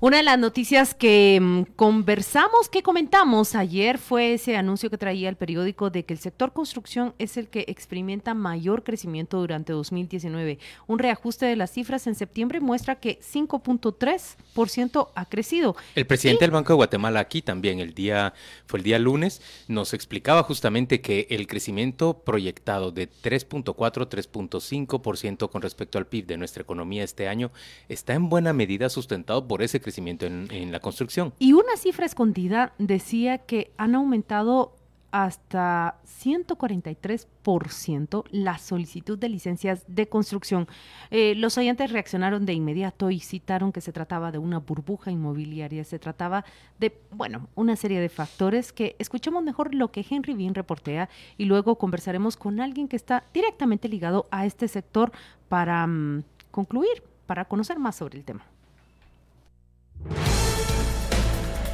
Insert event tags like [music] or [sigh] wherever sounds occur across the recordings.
Una de las noticias que mm, conversamos, que comentamos ayer fue ese anuncio que traía el periódico de que el sector construcción es el que experimenta mayor crecimiento durante 2019. Un reajuste de las cifras en septiembre muestra que 5.3% ha crecido. El presidente del Banco de Guatemala aquí también el día fue el día lunes nos explicaba justamente que el crecimiento proyectado de 3.4 3.5% con respecto al PIB de nuestra economía este año está en buena medida sustentado por ese crecimiento crecimiento en, la construcción. Y una cifra escondida decía que han aumentado hasta 143% la solicitud de licencias de construcción. Eh, los oyentes reaccionaron de inmediato y citaron que se trataba de una burbuja inmobiliaria, se trataba de, bueno, una serie de factores que escuchemos mejor lo que Henry Bean reportea y luego conversaremos con alguien que está directamente ligado a este sector para mm, concluir, para conocer más sobre el tema.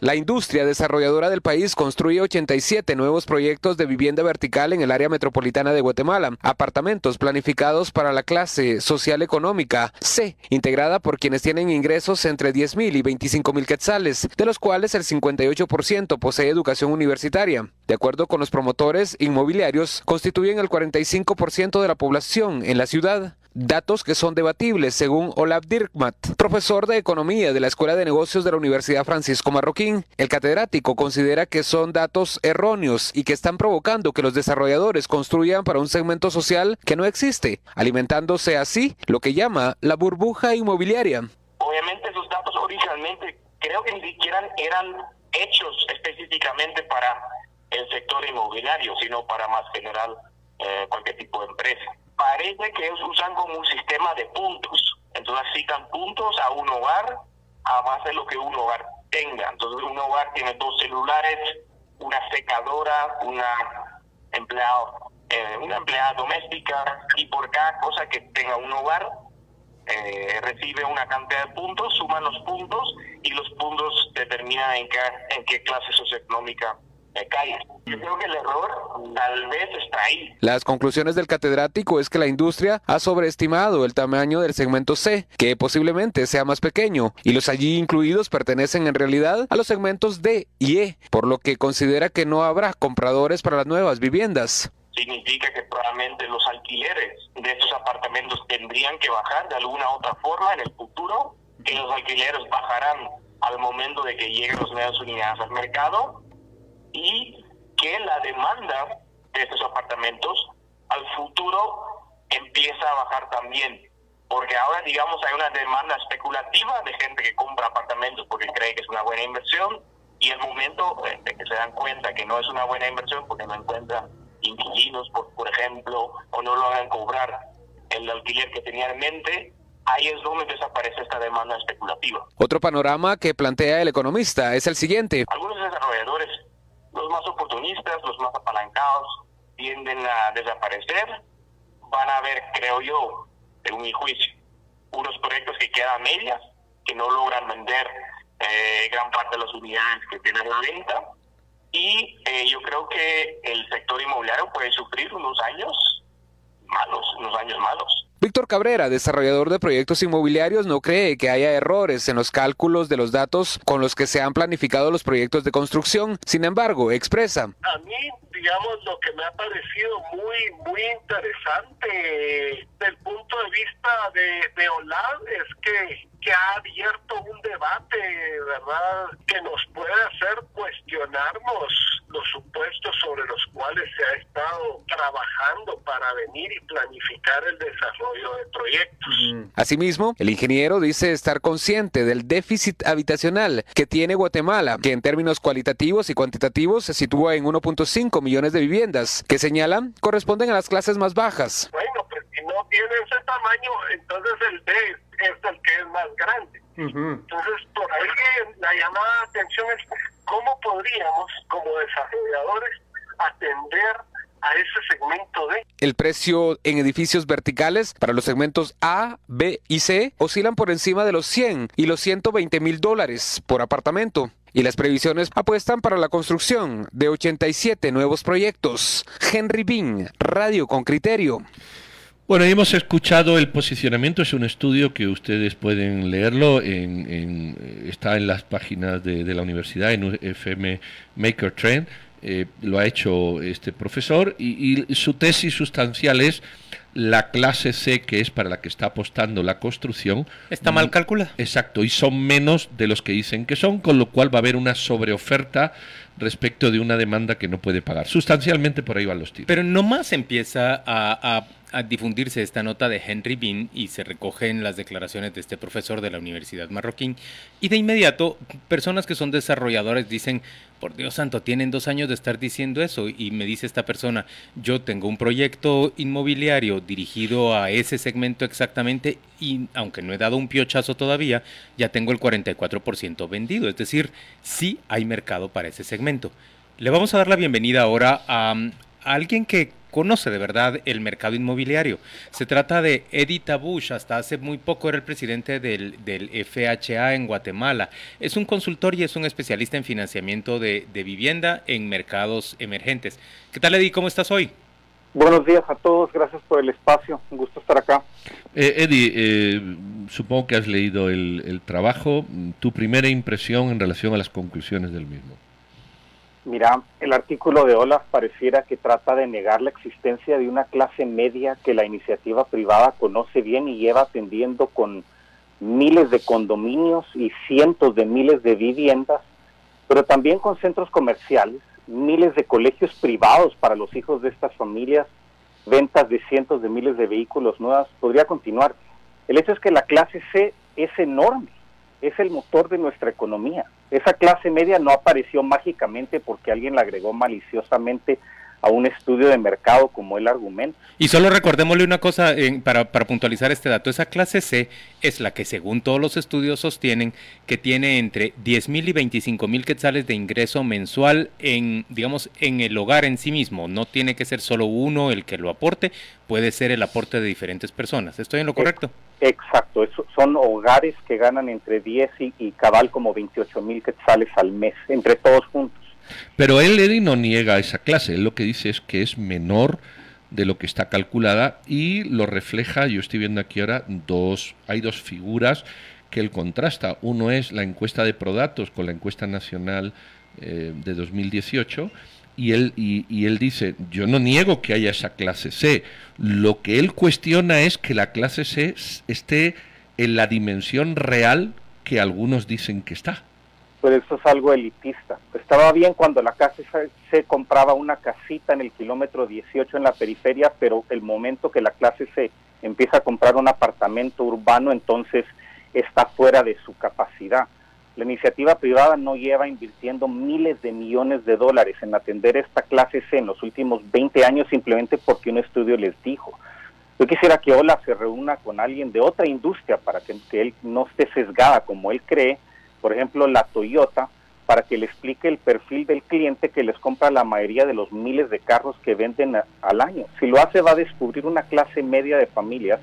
La industria desarrolladora del país construye 87 nuevos proyectos de vivienda vertical en el área metropolitana de Guatemala, apartamentos planificados para la clase social económica C, integrada por quienes tienen ingresos entre 10 mil y 25 mil quetzales, de los cuales el 58% posee educación universitaria. De acuerdo con los promotores inmobiliarios, constituyen el 45% de la población en la ciudad datos que son debatibles, según Olaf Dirkmat, profesor de Economía de la Escuela de Negocios de la Universidad Francisco Marroquín. El catedrático considera que son datos erróneos y que están provocando que los desarrolladores construyan para un segmento social que no existe, alimentándose así lo que llama la burbuja inmobiliaria. Obviamente esos datos originalmente creo que ni siquiera eran hechos específicamente para el sector inmobiliario, sino para más general eh, cualquier tipo de empresa parece que ellos usan como un sistema de puntos. Entonces asignan puntos a un hogar a base de lo que un hogar tenga. Entonces un hogar tiene dos celulares, una secadora, una empleado, eh, una empleada doméstica y por cada cosa que tenga un hogar eh, recibe una cantidad de puntos, suman los puntos y los puntos determinan en qué, en qué clase socioeconómica yo creo que el error tal vez está ahí. Las conclusiones del catedrático es que la industria ha sobreestimado el tamaño del segmento C, que posiblemente sea más pequeño, y los allí incluidos pertenecen en realidad a los segmentos D y E, por lo que considera que no habrá compradores para las nuevas viviendas significa que probablemente los alquileres de estos apartamentos tendrían que bajar de alguna otra forma en el futuro, que los alquileres bajarán al momento de que lleguen las nuevas unidades al mercado y que la demanda de estos apartamentos al futuro empieza a bajar también. Porque ahora, digamos, hay una demanda especulativa de gente que compra apartamentos porque cree que es una buena inversión y el momento de que se dan cuenta que no es una buena inversión porque no encuentran inquilinos, por, por ejemplo, o no lo hagan cobrar el alquiler que tenían en mente, ahí es donde desaparece esta demanda especulativa. Otro panorama que plantea el economista es el siguiente. Algunos desarrolladores los más oportunistas, los más apalancados, tienden a desaparecer. Van a haber, creo yo, en mi juicio, unos proyectos que quedan medias, que no logran vender eh, gran parte de las unidades que tienen a la venta. Y eh, yo creo que el sector inmobiliario puede sufrir unos años malos, unos años malos. Víctor Cabrera, desarrollador de proyectos inmobiliarios, no cree que haya errores en los cálculos de los datos con los que se han planificado los proyectos de construcción. Sin embargo, expresa. A mí, digamos, lo que me ha parecido muy, muy interesante del punto de vista de, de OLAD es que, que ha abierto un debate, ¿verdad?, que nos puede hacer cuestionarnos los supuestos sobre los cuales se ha estado trabajando para venir y planificar el desarrollo de proyectos. Asimismo, el ingeniero dice estar consciente del déficit habitacional que tiene Guatemala, que en términos cualitativos y cuantitativos se sitúa en 1.5 millones de viviendas, que señalan corresponden a las clases más bajas. Bueno, tiene ese tamaño, entonces el D es el que es más grande. Entonces, por ahí la llamada de atención es cómo podríamos, como desarrolladores, atender a a ese segmento D. El precio en edificios verticales para los segmentos A, B y C oscilan por encima de los 100 y los 120 mil dólares por apartamento. Y las previsiones apuestan para la construcción de 87 nuevos proyectos. Henry Bean, Radio con Criterio. Bueno, hemos escuchado el posicionamiento, es un estudio que ustedes pueden leerlo, en, está en las páginas de, la universidad, en FM Maker Trend, eh, lo ha hecho este profesor y, y, su tesis sustancial es la clase C, que es para la que está apostando la construcción. Está mal calculada. Exacto, y son menos de los que dicen que son, con lo cual va a haber una sobreoferta respecto de una demanda que no puede pagar. Sustancialmente por ahí van los tiros. Pero no más empieza a a difundirse esta nota de Henry Bean y se recogen las declaraciones de este profesor de la Universidad Marroquín. Y de inmediato personas que son desarrolladores dicen, por Dios santo, tienen dos años de estar diciendo eso y me dice esta persona, yo tengo un proyecto inmobiliario dirigido a ese segmento exactamente y aunque no he dado un piochazo todavía, ya tengo el 44% vendido, es decir, sí hay mercado para ese segmento. Le vamos a dar la bienvenida ahora a, a alguien que conoce de verdad el mercado inmobiliario. Se trata de Eddie Tabush, hasta hace muy poco era el presidente del, del, FHA en Guatemala. Es un consultor y es un especialista en financiamiento de, vivienda en mercados emergentes. ¿Qué tal Eddie? ¿Cómo estás hoy? Buenos días a todos, gracias por el espacio, un gusto estar acá. Eh, Eddie, eh, supongo que has leído el trabajo, tu primera impresión en relación a las conclusiones del mismo. Mira, el artículo de Olaf pareciera que trata de negar la existencia de una clase media que la iniciativa privada conoce bien y lleva atendiendo con miles de condominios y cientos de miles de viviendas, pero también con centros comerciales, miles de colegios privados para los hijos de estas familias, ventas de cientos de miles de vehículos nuevos, podría continuar. El hecho es que la clase C es enorme es el motor de nuestra economía. Esa clase media no apareció mágicamente porque alguien la agregó maliciosamente a un estudio de mercado como el argumento. Y solo recordémosle una cosa para, para, puntualizar este dato. Esa clase C es la que según todos los estudios sostienen que tiene entre 10 mil y 25 mil quetzales de ingreso mensual en, digamos, en el hogar en sí mismo. No tiene que ser solo uno el que lo aporte, puede ser el aporte de diferentes personas. ¿Estoy en lo correcto? Exacto, eso son hogares que ganan entre 10 y, cabal como 28 mil quetzales al mes, entre todos juntos. Pero él, Eddie, no niega esa clase, él lo que dice es que es menor de lo que está calculada y lo refleja, yo estoy viendo aquí ahora, dos, hay dos figuras que él contrasta. Uno es la encuesta de Prodatos con la encuesta nacional eh, de 2018 y él, y, él dice, yo no niego que haya esa clase C, lo que él cuestiona es que la clase C esté en la dimensión real que algunos dicen que está. Pues eso es algo elitista. Estaba bien cuando la clase C compraba una casita en el kilómetro 18 en la periferia, pero el momento que la clase C empieza a comprar un apartamento urbano, entonces está fuera de su capacidad. La iniciativa privada no lleva invirtiendo miles de millones de dólares en atender esta clase C en los últimos 20 años simplemente porque un estudio les dijo. Yo quisiera que Ola se reúna con alguien de otra industria para que, él no esté sesgada como él cree, por ejemplo la Toyota, para que le explique el perfil del cliente que les compra la mayoría de los miles de carros que venden al año. Si lo hace va a descubrir una clase media de familias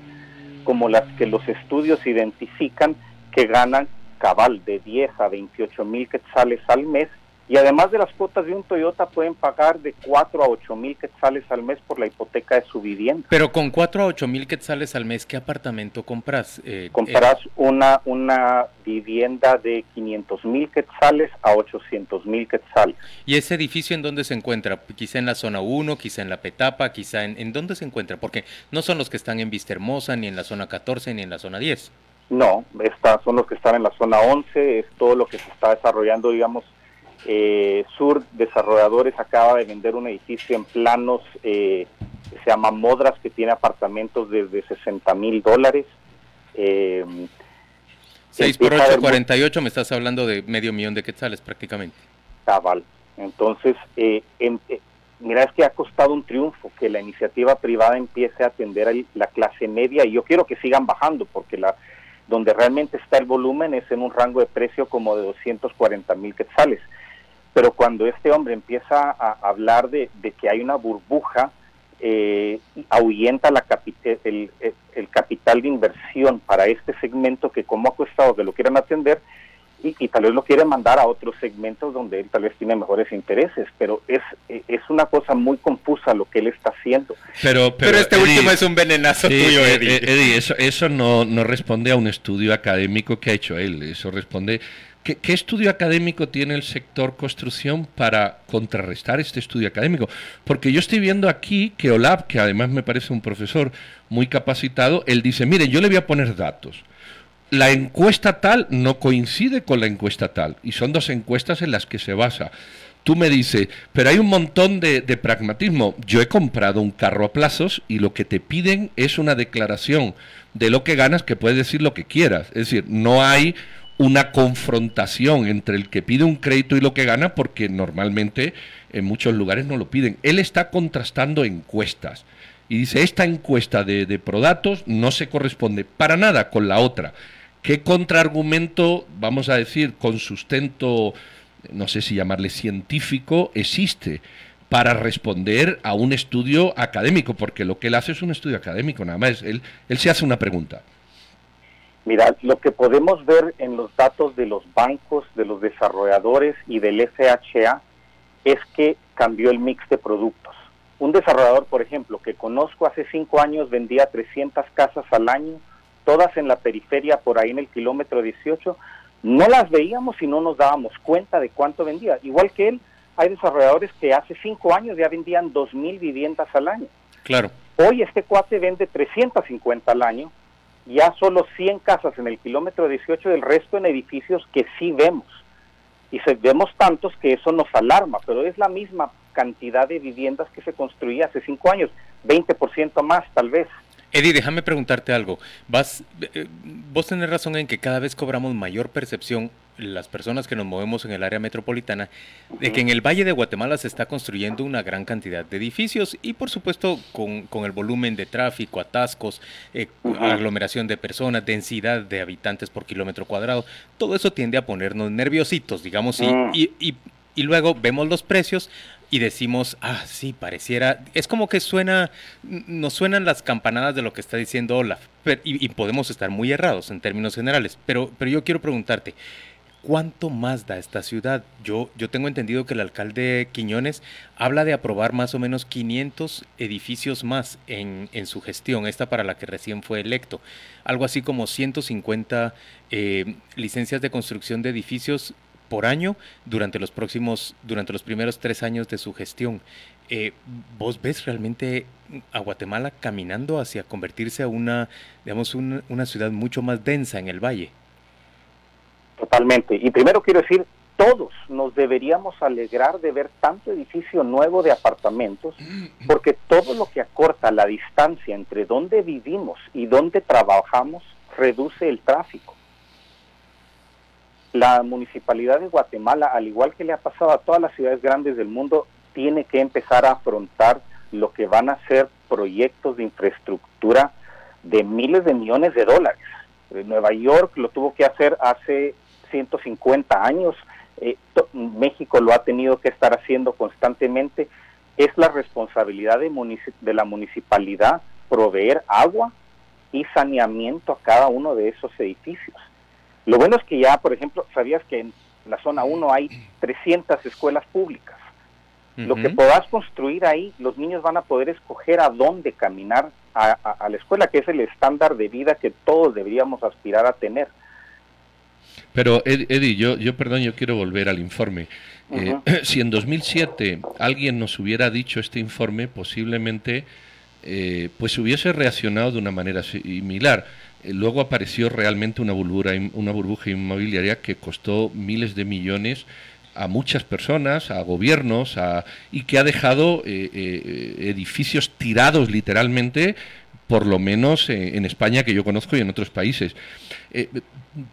como las que los estudios identifican que ganan cabal de 10 a 28 mil quetzales al mes y además de las cuotas de un Toyota pueden pagar de 4 a 8 mil quetzales al mes por la hipoteca de su vivienda. Pero con 4 a 8 mil quetzales al mes, ¿qué apartamento compras? Eh, eh, una, una vivienda de 500 mil quetzales a 800 mil quetzales. ¿Y ese edificio en dónde se encuentra? Quizá en la zona 1, quizá en la Petapa, quizá en, en dónde se encuentra? Porque no son los que están en Vista Hermosa, ni en la zona 14, ni en la zona 10. No, estas son los que están en la zona 11, es todo lo que se está desarrollando, digamos, eh, Sur Desarrolladores acaba de vender un edificio en planos eh, que se llama Modras, que tiene apartamentos desde 60 mil dólares. Eh, 6 por 8, 48, me estás hablando de medio millón de quetzales prácticamente. Cabal. Entonces, eh, eh, mira, es que ha costado un triunfo que la iniciativa privada empiece a atender a la clase media y yo quiero que sigan bajando porque la donde realmente está el volumen es en un rango de precio como de 240 mil quetzales. Pero cuando este hombre empieza a hablar de, que hay una burbuja, eh, ahuyenta la el, el, capital de inversión para este segmento que como ha costado que lo quieran atender y, tal vez lo quiere mandar a otros segmentos donde él tal vez tiene mejores intereses, pero es, es una cosa muy confusa lo que él está haciendo. Pero, pero, este último es un venenazo tuyo, eh, Eddie. Eh, Eddie eso, eso no, no responde a un estudio académico que ha hecho él, eso responde ¿Qué, ¿Qué, estudio académico tiene el sector construcción para contrarrestar este estudio académico? Porque yo estoy viendo aquí que Olaf, que además me parece un profesor muy capacitado, él dice, mire, yo le voy a poner datos la encuesta tal no coincide con la encuesta tal, y son dos encuestas en las que se basa. Tú me dices, pero hay un montón de, pragmatismo. Yo he comprado un carro a plazos y lo que te piden es una declaración de lo que ganas que puedes decir lo que quieras. Es decir, no hay una confrontación entre el que pide un crédito y lo que gana porque normalmente en muchos lugares no lo piden. Él está contrastando encuestas y dice, esta encuesta de, de Prodatos no se corresponde para nada con la otra. ¿Qué contraargumento, vamos a decir, con sustento, no sé si llamarle científico, existe para responder a un estudio académico? Porque lo que él hace es un estudio académico, nada más. Él, él se hace una pregunta. Mira, lo que podemos ver en los datos de los bancos, de los desarrolladores y del FHA es que cambió el mix de productos. Un desarrollador, por ejemplo, que conozco hace cinco años vendía 300 casas al año, todas en la periferia, por ahí en el kilómetro 18, no las veíamos y no nos dábamos cuenta de cuánto vendía. Igual que él, hay desarrolladores que hace cinco años ya vendían 2.000 viviendas al año. Claro. Hoy este cuate vende 350 al año, ya solo 100 casas en el kilómetro 18, del resto en edificios que sí vemos. Y vemos tantos que eso nos alarma, pero es la misma cantidad de viviendas que se construía hace cinco años, 20% más tal vez. Eddie, déjame preguntarte algo. Vas, eh, vos tenés razón en que cada vez cobramos mayor percepción las personas que nos movemos en el área metropolitana, de que en el Valle de Guatemala se está construyendo una gran cantidad de edificios y por supuesto con, el volumen de tráfico, atascos, eh, aglomeración de personas, densidad de habitantes por kilómetro cuadrado, todo eso tiende a ponernos nerviositos, digamos, y, y, y luego vemos los precios y decimos, ah, sí, pareciera, es como que suena, nos suenan las campanadas de lo que está diciendo Olaf, y, podemos estar muy errados en términos generales, pero, pero yo quiero preguntarte, ¿cuánto más da esta ciudad? Yo, yo tengo entendido que el alcalde Quiñones habla de aprobar más o menos 500 edificios más en, su gestión, esta para la que recién fue electo, algo así como 150 eh, licencias de construcción de edificios por año durante los próximos, durante los primeros tres años de su gestión. Eh, ¿Vos ves realmente a Guatemala caminando hacia convertirse a una, digamos, una ciudad mucho más densa en el valle? Totalmente. Y primero quiero decir, todos nos deberíamos alegrar de ver tanto edificio nuevo de apartamentos, porque todo lo que acorta la distancia entre donde vivimos y donde trabajamos reduce el tráfico la municipalidad de Guatemala, al igual que le ha pasado a todas las ciudades grandes del mundo, tiene que empezar a afrontar lo que van a ser proyectos de infraestructura de miles de millones de dólares. Eh, Nueva York lo tuvo que hacer hace 150 años, eh, México lo ha tenido que estar haciendo constantemente. Es la responsabilidad de, de la municipalidad proveer agua y saneamiento a cada uno de esos edificios. Lo bueno es que ya, por ejemplo, sabías que en la zona 1 hay 300 escuelas públicas. Lo que puedas construir ahí, los niños van a poder escoger a dónde caminar a, la escuela, que es el estándar de vida que todos deberíamos aspirar a tener. Pero, Eddie, yo, yo perdón, yo quiero volver al informe. Eh, [clears throat] si en 2007 alguien nos hubiera dicho este informe, posiblemente eh, pues hubiese reaccionado de una manera similar. Eh, luego apareció realmente una burbuja, una burbuja inmobiliaria que costó miles de millones a muchas personas, a gobiernos, y que ha dejado edificios tirados literalmente, por lo menos en España que yo conozco y en otros países.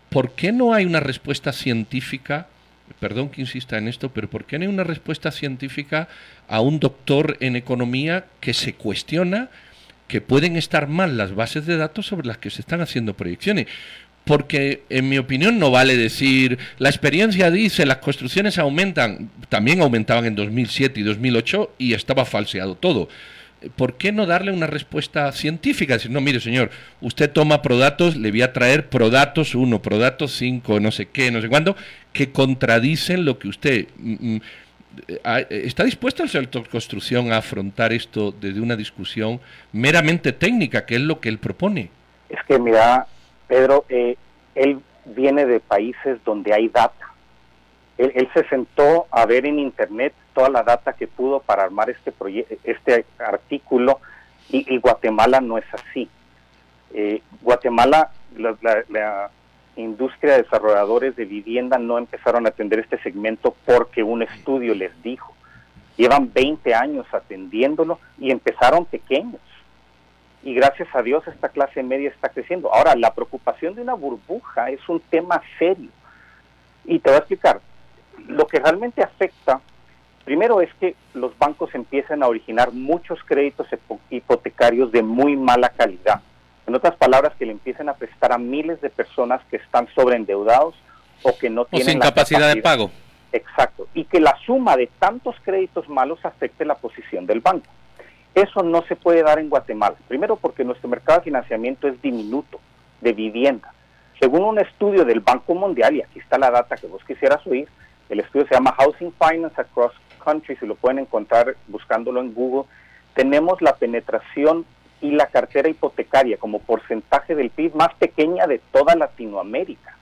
¿Por qué no hay una respuesta científica? Perdón que insista en esto, pero ¿por qué no hay una respuesta científica a un doctor en economía que se cuestiona que pueden estar mal las bases de datos sobre las que se están haciendo proyecciones. porque en mi opinión no vale decir, la experiencia dice, las construcciones aumentan, también aumentaban en 2007 y 2008 y estaba falseado todo. ¿Por qué no darle una respuesta científica? Decir, no, mire señor, usted toma Prodatos, le voy a traer Prodatos 1, Prodatos 5, no sé qué, no sé cuándo, que contradicen lo que usted... Mm, mm, ¿Está dispuesto el sector construcción a afrontar esto desde una discusión meramente técnica, que es lo que él propone? Es que, mira, Pedro, eh, él viene de países donde hay data. Él, se sentó a ver en Internet toda la data que pudo para armar este, este artículo y, Guatemala no es así. Eh, Guatemala, la, industria de desarrolladores de vivienda no empezaron a atender este segmento porque un estudio les dijo. Llevan 20 años atendiéndolo y empezaron pequeños. Y gracias a Dios esta clase media está creciendo. Ahora, la preocupación de una burbuja es un tema serio. Y te voy a explicar. Lo que realmente afecta, primero es que los bancos empiezan a originar muchos créditos hipotecarios de muy mala calidad en otras palabras, que le empiecen a prestar a miles de personas que están sobreendeudados o que no tienen sin capacidad, de pago. Exacto. Y que la suma de tantos créditos malos afecte la posición del banco. Eso no se puede dar en Guatemala. Primero porque nuestro mercado de financiamiento es diminuto de vivienda. Según un estudio del Banco Mundial, y aquí está la data que vos quisieras oír, el estudio se llama Housing Finance Across Countries, y lo pueden encontrar buscándolo en Google, tenemos la penetración y la cartera hipotecaria como porcentaje del PIB más pequeña de toda Latinoamérica.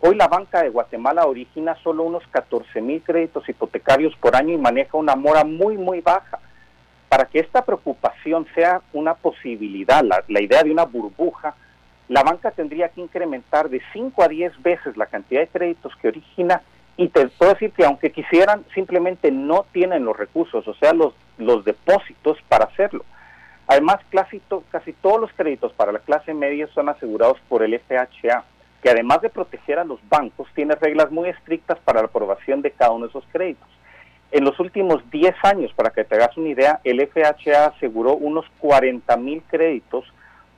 Hoy la banca de Guatemala origina solo unos 14 mil créditos hipotecarios por año y maneja una mora muy, muy baja. Para que esta preocupación sea una posibilidad, la, la idea de una burbuja, la banca tendría que incrementar de 5 a 10 veces la cantidad de créditos que origina y te puedo decir que aunque quisieran, simplemente no tienen los recursos, o sea, los, los depósitos para hacerlo. Además, casi, casi todos los créditos para la clase media son asegurados por el FHA, que además de proteger a los bancos, tiene reglas muy estrictas para la aprobación de cada uno de esos créditos. En los últimos 10 años, para que te hagas una idea, el FHA aseguró unos 40 mil créditos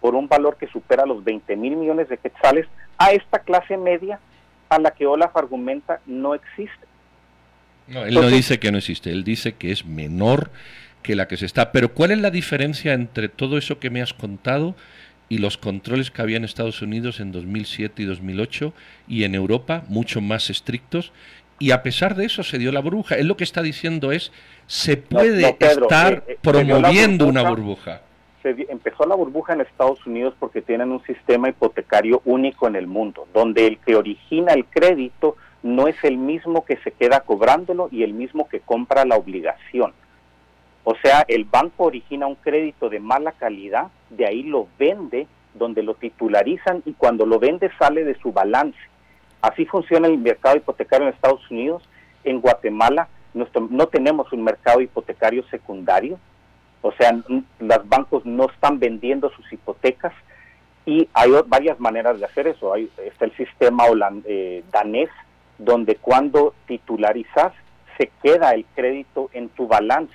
por un valor que supera los 20 mil millones de quetzales a esta clase media a la que Olaf argumenta no existe. No, él no dice que no existe, él dice que es menor que la que se está. Pero ¿cuál es la diferencia entre todo eso que me has contado y los controles que había en Estados Unidos en 2007 y 2008 y en Europa, mucho más estrictos? Y a pesar de eso se dio la burbuja. Él lo que está diciendo es, se puede estar eh, eh, promoviendo una burbuja. Empezó la burbuja en Estados Unidos porque tienen un sistema hipotecario único en el mundo, donde el que origina el crédito no es el mismo que se queda cobrándolo y el mismo que compra la obligación. O sea, el banco origina un crédito de mala calidad, de ahí lo vende, donde lo titularizan y cuando lo vende sale de su balance. Así funciona el mercado hipotecario en Estados Unidos. En Guatemala no tenemos un mercado hipotecario secundario, o sea, los bancos no están vendiendo sus hipotecas y hay varias maneras de hacer eso. Hay, está el sistema eh, danés, donde cuando titularizas se queda el crédito en tu balance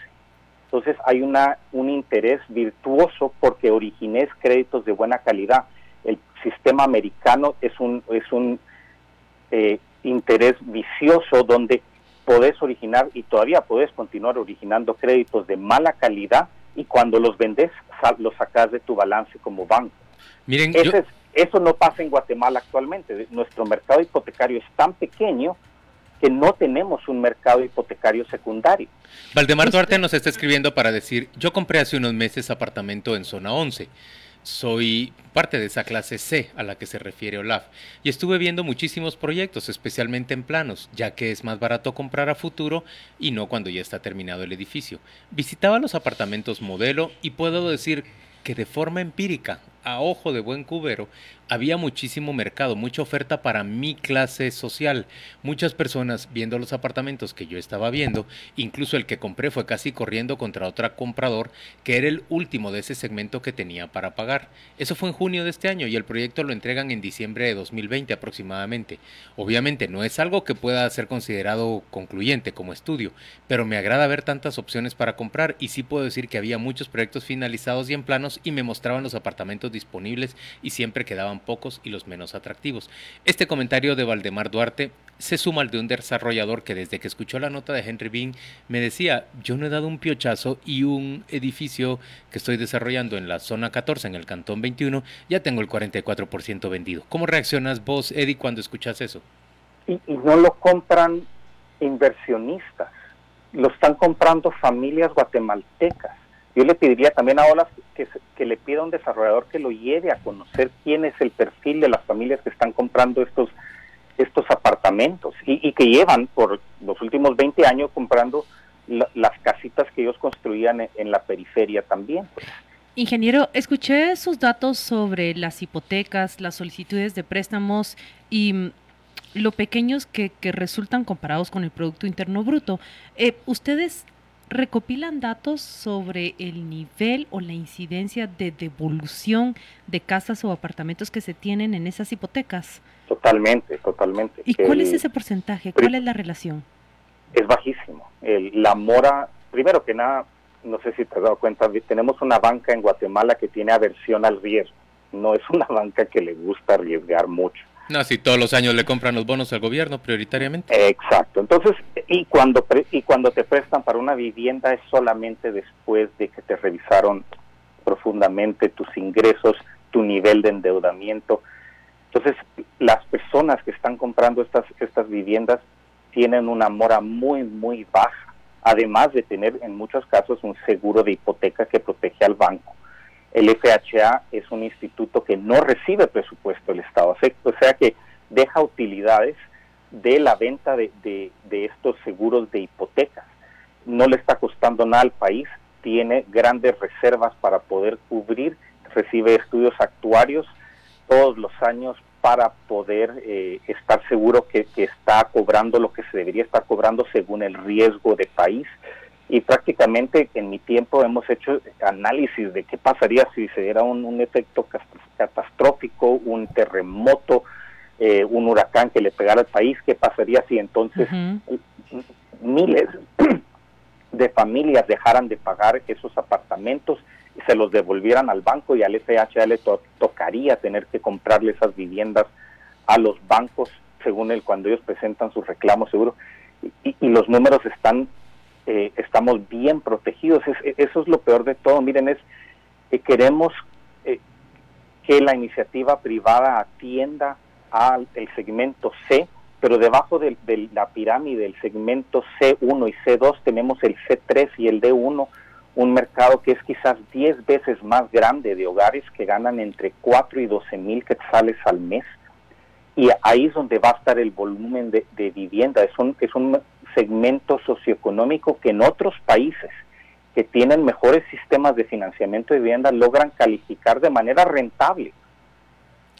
entonces hay una, un interés virtuoso porque origines créditos de buena calidad. El sistema americano es un, es un eh, interés vicioso donde podés originar y todavía podés continuar originando créditos de mala calidad y cuando los vendes los sacas de tu balance como banco. Miren, eso no pasa en Guatemala actualmente. Nuestro mercado hipotecario es tan pequeño que no tenemos un mercado hipotecario secundario. Valdemar Duarte nos está escribiendo para decir, yo compré hace unos meses apartamento en zona 11. Soy parte de esa clase C a la que se refiere Olaf y estuve viendo muchísimos proyectos, especialmente en planos, ya que es más barato comprar a futuro y no cuando ya está terminado el edificio. Visitaba los apartamentos modelo y puedo decir que de forma empírica, a ojo de buen cubero, había muchísimo mercado, mucha oferta para mi clase social. Muchas personas viendo los apartamentos que yo estaba viendo, incluso el que compré fue casi corriendo contra otro comprador que era el último de ese segmento que tenía para pagar. Eso fue en junio de este año y el proyecto lo entregan en diciembre de 2020 aproximadamente. Obviamente no es algo que pueda ser considerado concluyente como estudio, pero me agrada ver tantas opciones para comprar y sí puedo decir que había muchos proyectos finalizados y en planos y me mostraban los apartamentos disponibles y siempre quedaban pocos y los menos atractivos. Este comentario de Valdemar Duarte se suma al de un desarrollador que desde que escuchó la nota de Henry Bean me decía, yo no he dado un piochazo y un edificio que estoy desarrollando en la zona 14, en el cantón 21, ya tengo el 44% vendido. ¿Cómo reaccionas vos, Eddie, cuando escuchas eso? Y, y no lo compran inversionistas, lo están comprando familias guatemaltecas. Yo le pediría también a Olas que, que, le pida a un desarrollador que lo lleve a conocer quién es el perfil de las familias que están comprando estos estos apartamentos y, y que llevan por los últimos 20 años comprando la, las casitas que ellos construían en, en la periferia también. Pues. Ingeniero, escuché sus datos sobre las hipotecas, las solicitudes de préstamos y lo pequeños que, que resultan comparados con el Producto Interno Bruto. Eh, ¿Ustedes recopilan datos sobre el nivel o la incidencia de devolución de casas o apartamentos que se tienen en esas hipotecas? Totalmente, totalmente. ¿Y cuál es ese porcentaje? ¿Cuál es la relación? Es bajísimo. El, la mora, primero que nada, no sé si te has dado cuenta, tenemos una banca en Guatemala que tiene aversión al riesgo. No es una [laughs] banca que le gusta arriesgar mucho. No, si todos los años le compran los bonos al gobierno prioritariamente. Exacto. Entonces, y cuando y cuando te prestan para una vivienda es solamente después de que te revisaron profundamente tus ingresos, tu nivel de endeudamiento. Entonces, las personas que están comprando estas estas viviendas tienen una mora muy muy baja, además de tener en muchos casos un seguro de hipoteca que protege al banco el FHA es un instituto que no recibe presupuesto del Estado, o sea que deja utilidades de la venta de, estos seguros de hipotecas. No le está costando nada al país, tiene grandes reservas para poder cubrir, recibe estudios actuarios todos los años para poder eh, estar seguro que está cobrando lo que se debería estar cobrando según el riesgo de país y prácticamente en mi tiempo hemos hecho análisis de qué pasaría si se diera un, un efecto catastrófico, un terremoto, eh, un huracán que le pegara al país, qué pasaría si entonces uh -huh. miles [clears throat] de familias dejaran de pagar esos apartamentos y se los devolvieran al banco y al FHA le to tocaría tener que comprarle esas viviendas a los bancos según el cuando ellos presentan sus reclamos seguro y, y los números están eh, estamos bien protegidos. Es, eso es lo peor de todo. Miren, es que queremos eh, que la iniciativa privada atienda al el segmento C, pero debajo de, de, la pirámide del segmento C1 y C2 tenemos el C3 y el D1, un mercado que es quizás 10 veces más grande de hogares que ganan entre 4 y 12 mil quetzales al mes. Y ahí es donde va a estar el volumen de, de vivienda. Es un, es un segmento socioeconómico que en otros países que tienen mejores sistemas de financiamiento de vivienda logran calificar de manera rentable,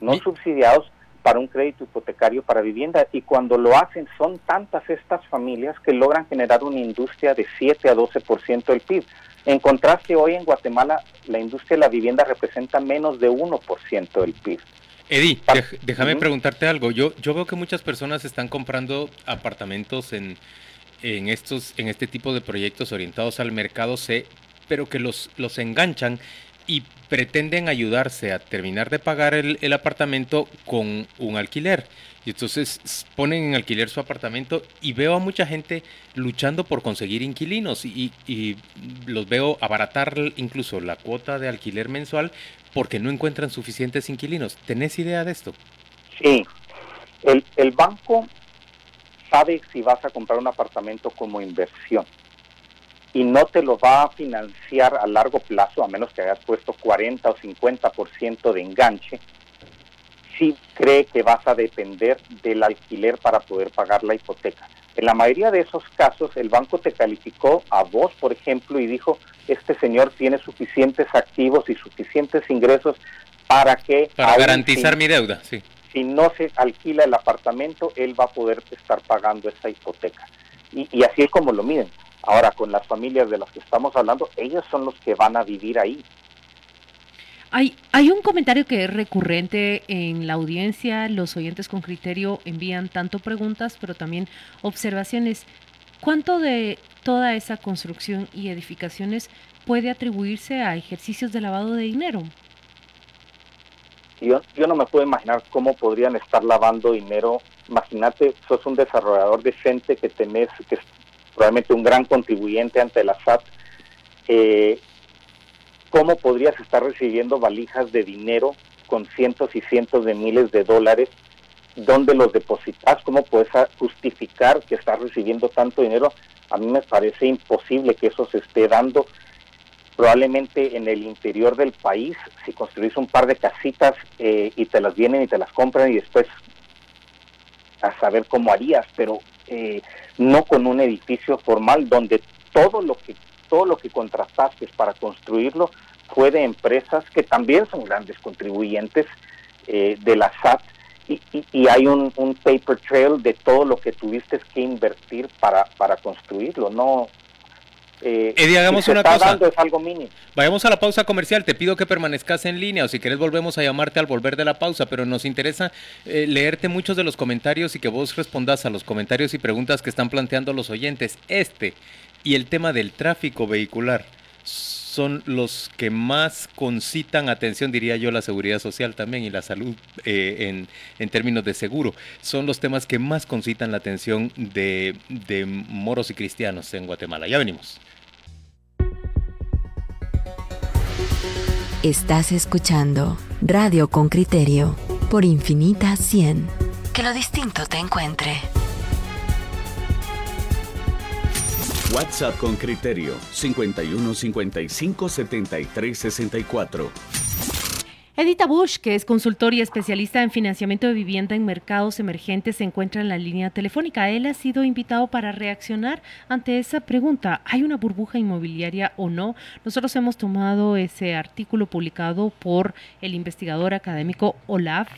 no ¿Sí? subsidiados para un crédito hipotecario para vivienda. Y cuando lo hacen son tantas estas familias que logran generar una industria de 7 a 12% del PIB. En contraste, hoy en Guatemala la industria de la vivienda representa menos de 1% del PIB. Eddie, déjame preguntarte algo. Yo, yo veo que muchas personas están comprando apartamentos en, en, estos, en este tipo de proyectos orientados al mercado C, pero que los, los enganchan y pretenden ayudarse a terminar de pagar el, el, apartamento con un alquiler. Y entonces ponen en alquiler su apartamento y veo a mucha gente luchando por conseguir inquilinos y, y los veo abaratar incluso la cuota de alquiler mensual porque no encuentran suficientes inquilinos. ¿Tenés idea de esto? Sí. El, el banco sabe si vas a comprar un apartamento como inversión y no te lo va a financiar a largo plazo, a menos que hayas puesto 40 o 50% de enganche, si cree que vas a depender del alquiler para poder pagar la hipoteca. En la mayoría de esos casos, el banco te calificó a vos, por ejemplo, y dijo, este señor tiene suficientes activos y suficientes ingresos para que... Para garantizar mi deuda, sí. Si no se alquila el apartamento, él va a poder estar pagando esa hipoteca. Y, y así es como lo miden. Ahora, con las familias de las que estamos hablando, ellos son los que van a vivir ahí. Hay, hay, un comentario que es recurrente en la audiencia, los oyentes con criterio envían tanto preguntas, pero también observaciones. ¿Cuánto de toda esa construcción y edificaciones puede atribuirse a ejercicios de lavado de dinero? Yo, yo no me puedo imaginar cómo podrían estar lavando dinero. Imagínate, sos un desarrollador decente que tenés, que es probablemente un gran contribuyente ante la SAT. Eh, ¿Cómo podrías estar recibiendo valijas de dinero con cientos y cientos de miles de dólares? ¿Dónde los depositas? ¿Cómo puedes justificar que estás recibiendo tanto dinero? A mí me parece imposible que eso se esté dando probablemente en el interior del país, si construís un par de casitas eh, y te las vienen y te las compran y después a saber cómo harías, pero eh, no con un edificio formal donde todo lo que todo lo que contrataste para construirlo fue de empresas que también son grandes contribuyentes eh, de la SAT y, y, hay un, un, paper trail de todo lo que tuviste que invertir para, para construirlo, no eh, Eddie, hagamos una cosa. es algo mínimo. Vayamos a la pausa comercial. Te pido que permanezcas en línea o si quieres volvemos a llamarte al volver de la pausa, pero nos interesa eh, leerte muchos de los comentarios y que vos respondas a los comentarios y preguntas que están planteando los oyentes. Este y el tema del tráfico vehicular son los que más concitan atención, diría yo, la seguridad social también y la salud eh, en, en, términos de seguro. Son los temas que más concitan la atención de, de moros y cristianos en Guatemala. Ya venimos. Estás escuchando Radio con Criterio por Infinita 100. Que lo distinto te encuentre. WhatsApp con criterio 51 55 73 64. Edita Bush, que es consultor y especialista en financiamiento de vivienda en mercados emergentes, se encuentra en la línea telefónica. Él ha sido invitado para reaccionar ante esa pregunta. ¿Hay una burbuja inmobiliaria o no? Nosotros hemos tomado ese artículo publicado por el investigador académico Olaf,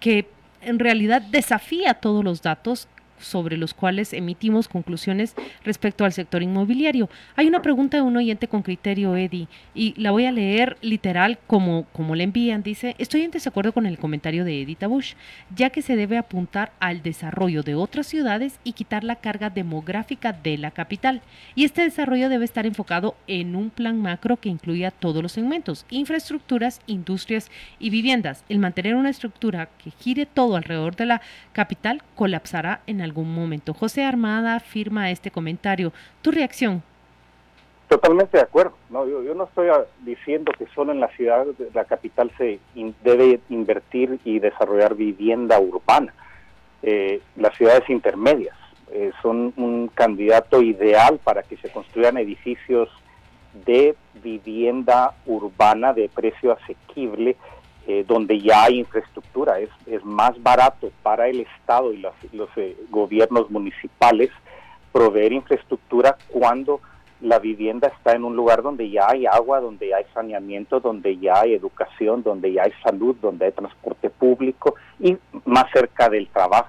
que en realidad desafía todos los datos sobre los cuales emitimos conclusiones respecto al sector inmobiliario. Hay una pregunta de un oyente con criterio, Eddie, y la voy a leer literal como, como le envían. Dice, estoy en desacuerdo con el comentario de Edith Bush, ya que se debe apuntar al desarrollo de otras ciudades y quitar la carga demográfica de la capital. Y este desarrollo debe estar enfocado en un plan macro que incluya todos los segmentos, infraestructuras, industrias y viviendas. El mantener una estructura que gire todo alrededor de la capital colapsará en algún algún momento. José Armada firma este comentario. ¿Tu reacción? Totalmente de acuerdo. No, yo, no estoy ah, diciendo que solo en la ciudad, la capital, se debe invertir y desarrollar vivienda urbana. Eh, las ciudades intermedias eh, son un candidato ideal para que se construyan edificios de vivienda urbana de precio asequible eh, donde ya hay infraestructura. Es, es más barato para el Estado y los, los eh, gobiernos municipales proveer infraestructura cuando la vivienda está en un lugar donde ya hay agua, donde hay saneamiento, donde ya hay educación, donde ya hay salud, donde hay transporte público y más cerca del trabajo.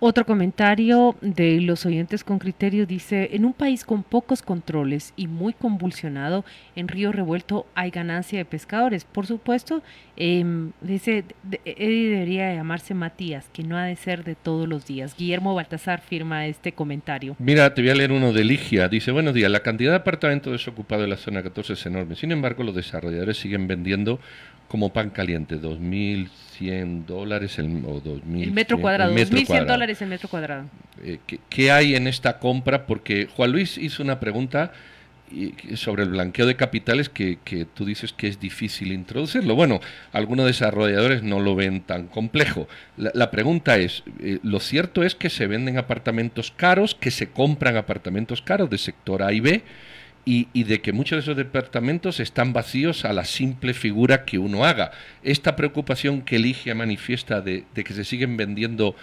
Otro comentario de los oyentes con criterio dice, en un país con pocos controles y muy convulsionado, en Río Revuelto hay ganancia de pescadores. Por supuesto, em, dice, Eddie debería llamarse Matías, que no ha de ser de todos los días. Guillermo Baltasar firma este comentario. Mira, te voy a leer uno de Ligia. Dice, buenos días, la cantidad de apartamentos desocupados en la zona 14 es enorme. Sin embargo, los desarrolladores siguen vendiendo como pan caliente, 2.100 dólares el, o 2.000... El metro cuadrado, 2.100 dólares el metro cuadrado. Eh, ¿qué, hay en esta compra? Porque Juan Luis hizo una pregunta sobre el blanqueo de capitales que, que, tú dices que es difícil introducirlo. Bueno, algunos desarrolladores no lo ven tan complejo. La, pregunta es, eh, lo cierto es que se venden apartamentos caros, que se compran apartamentos caros de sector A y B, y, de que muchos de esos departamentos están vacíos a la simple figura que uno haga. Esta preocupación que Eligia manifiesta de, que se siguen vendiendo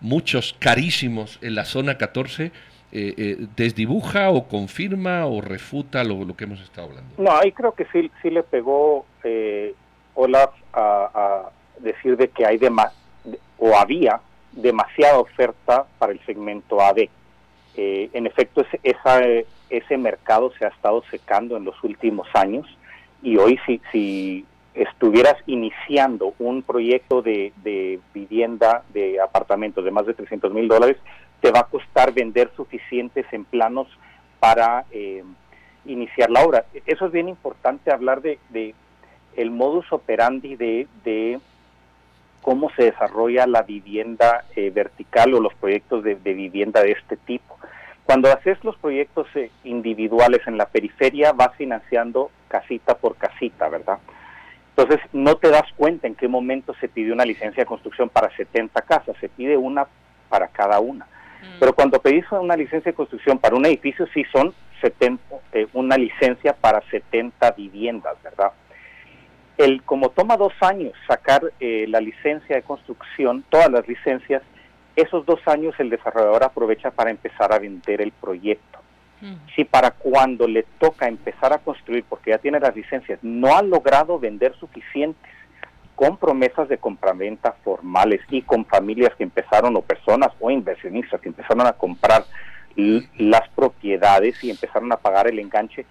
muchos carísimos en la zona 14, eh, eh, ¿desdibuja o confirma o refuta lo, que hemos estado hablando? No, ahí creo que sí, sí le pegó eh, Olaf a, decir de que hay o había demasiada oferta para el segmento AD. Eh, en efecto, esa ese mercado se ha estado secando en los últimos años y hoy si, si estuvieras iniciando un proyecto de, vivienda, de apartamentos de más de 300 mil dólares, te va a costar vender suficientes en planos para eh, iniciar la obra. Eso es bien importante hablar de, el modus operandi de, de cómo se desarrolla la vivienda eh, vertical o los proyectos de, vivienda de este tipo. Cuando haces los proyectos eh, individuales en la periferia, vas financiando casita por casita, ¿verdad? Entonces, no te das cuenta en qué momento se pide una licencia de construcción para 70 casas, se pide una para cada una. Mm. Pero cuando pedís una licencia de construcción para un edificio, sí son 70, eh, una licencia para 70 viviendas, ¿verdad? El como toma dos años sacar eh, la licencia de construcción, todas las licencias, esos dos años el desarrollador aprovecha para empezar a vender el proyecto. Mm. Si para cuando le toca empezar a construir, porque ya tiene las licencias, no ha logrado vender suficientes con promesas de compraventa formales y con familias que empezaron, o personas o inversionistas que empezaron a comprar las propiedades y empezaron a pagar el enganche,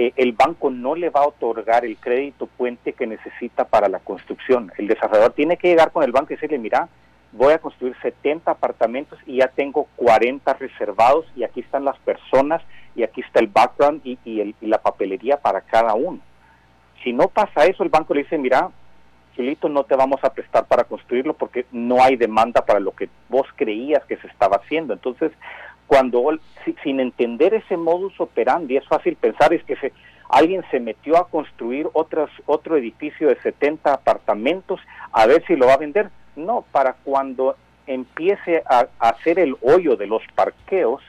eh, el banco no le va a otorgar el crédito puente que necesita para la construcción. El desarrollador tiene que llegar con el banco y decirle, mira, voy a construir 70 apartamentos y ya tengo 40 reservados y aquí están las personas y aquí está el background y, y, la papelería para cada uno. Si no pasa eso, el banco le dice, mira, Chilito, no te vamos a prestar para construirlo porque no hay demanda para lo que vos creías que se estaba haciendo. Entonces, cuando sin entender ese modus operandi, es fácil pensar es que se, alguien se metió a construir otras, otro edificio de 70 apartamentos a ver si lo va a vender. No, para cuando empiece a, hacer el hoyo de los parqueos,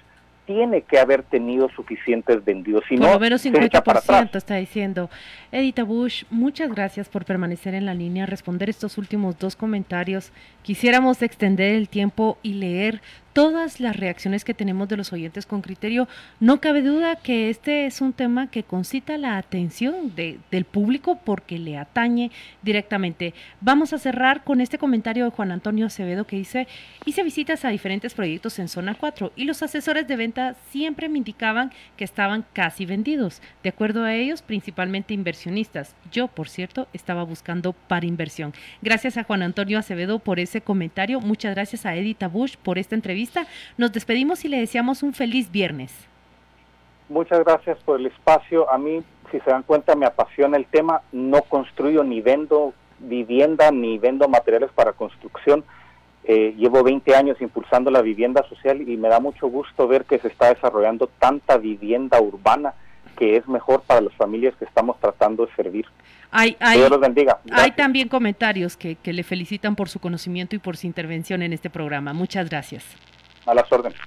tiene que haber tenido suficientes vendidos. Si por lo menos 50% está diciendo. Edita Bush, muchas gracias por permanecer en la línea, responder estos últimos dos comentarios. Quisiéramos extender el tiempo y leer todas las reacciones que tenemos de los oyentes con criterio, no cabe duda que este es un tema que concita la atención de, del público porque le atañe directamente. Vamos a cerrar con este comentario de Juan Antonio Acevedo que dice, hice visitas a diferentes proyectos en zona 4 y los asesores de venta siempre me indicaban que estaban casi vendidos. De acuerdo a ellos, principalmente inversionistas. Yo, por cierto, estaba buscando para inversión. Gracias a Juan Antonio Acevedo por ese comentario. Muchas gracias a Edita Bush por esta entrevista nos despedimos y le deseamos un feliz viernes. Muchas gracias por el espacio. A mí, si se dan cuenta, me apasiona el tema. No construyo ni vendo vivienda ni vendo materiales para construcción. Eh, llevo 20 años impulsando la vivienda social y me da mucho gusto ver que se está desarrollando tanta vivienda urbana que es mejor para las familias que estamos tratando de servir. Hay, hay, Dios los bendiga. Hay también comentarios que, que le felicitan por su conocimiento y por su intervención en este programa. Muchas gracias a las órdenes.